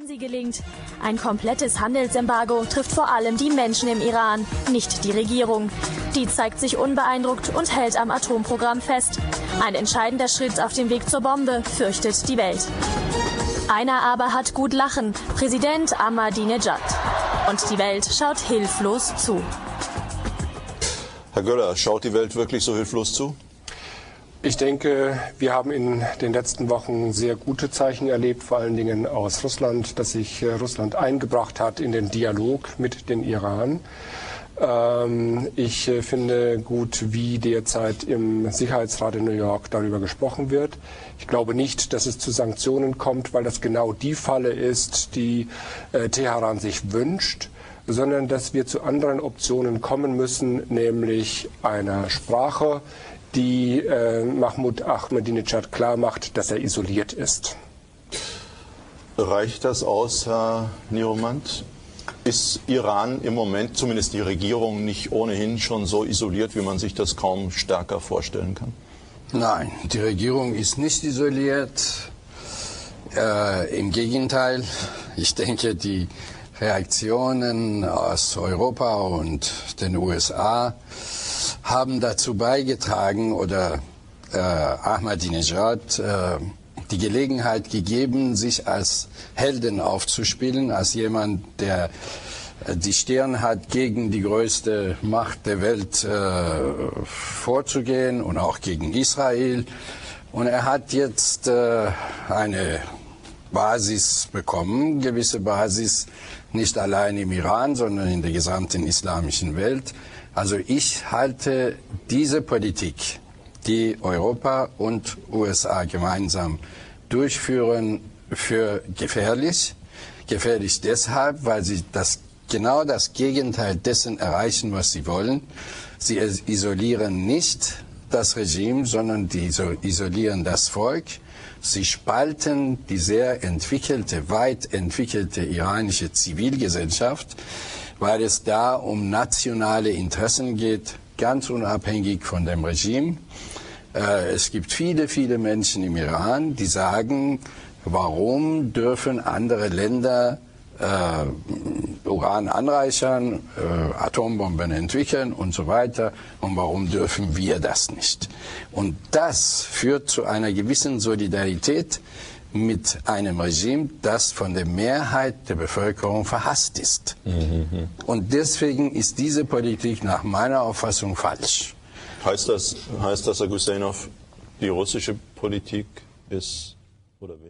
Wenn sie gelingt, ein komplettes Handelsembargo trifft vor allem die Menschen im Iran, nicht die Regierung. Die zeigt sich unbeeindruckt und hält am Atomprogramm fest. Ein entscheidender Schritt auf dem Weg zur Bombe, fürchtet die Welt. Einer aber hat gut lachen, Präsident Ahmadinejad. Und die Welt schaut hilflos zu. Herr Göller, schaut die Welt wirklich so hilflos zu? Ich denke, wir haben in den letzten Wochen sehr gute Zeichen erlebt, vor allen Dingen aus Russland, dass sich äh, Russland eingebracht hat in den Dialog mit dem Iran. Ähm, ich äh, finde gut, wie derzeit im Sicherheitsrat in New York darüber gesprochen wird. Ich glaube nicht, dass es zu Sanktionen kommt, weil das genau die Falle ist, die äh, Teheran sich wünscht sondern dass wir zu anderen Optionen kommen müssen, nämlich einer Sprache, die äh, Mahmoud Ahmadinejad klar macht, dass er isoliert ist. Reicht das aus, Herr Niromant? Ist Iran im Moment, zumindest die Regierung, nicht ohnehin schon so isoliert, wie man sich das kaum stärker vorstellen kann? Nein, die Regierung ist nicht isoliert. Äh, Im Gegenteil, ich denke, die Reaktionen aus Europa und den USA haben dazu beigetragen oder äh, Ahmadinejad äh, die Gelegenheit gegeben, sich als Helden aufzuspielen, als jemand, der äh, die Stirn hat, gegen die größte Macht der Welt äh, vorzugehen und auch gegen Israel. Und er hat jetzt äh, eine Basis bekommen, gewisse Basis, nicht allein im Iran, sondern in der gesamten islamischen Welt. Also ich halte diese Politik, die Europa und USA gemeinsam durchführen, für gefährlich. Gefährlich deshalb, weil sie das genau das Gegenteil dessen erreichen, was sie wollen. Sie isolieren nicht das Regime, sondern die isolieren das Volk. Sie spalten die sehr entwickelte, weit entwickelte iranische Zivilgesellschaft weil es da um nationale Interessen geht, ganz unabhängig von dem Regime. Äh, es gibt viele, viele Menschen im Iran, die sagen, warum dürfen andere Länder äh, Uran anreichern, äh, Atombomben entwickeln und so weiter. Und warum dürfen wir das nicht? Und das führt zu einer gewissen Solidarität mit einem Regime, das von der Mehrheit der Bevölkerung verhasst ist. Mhm. Und deswegen ist diese Politik nach meiner Auffassung falsch. Heißt das, heißt das, Herr Gusenov, die russische Politik ist oder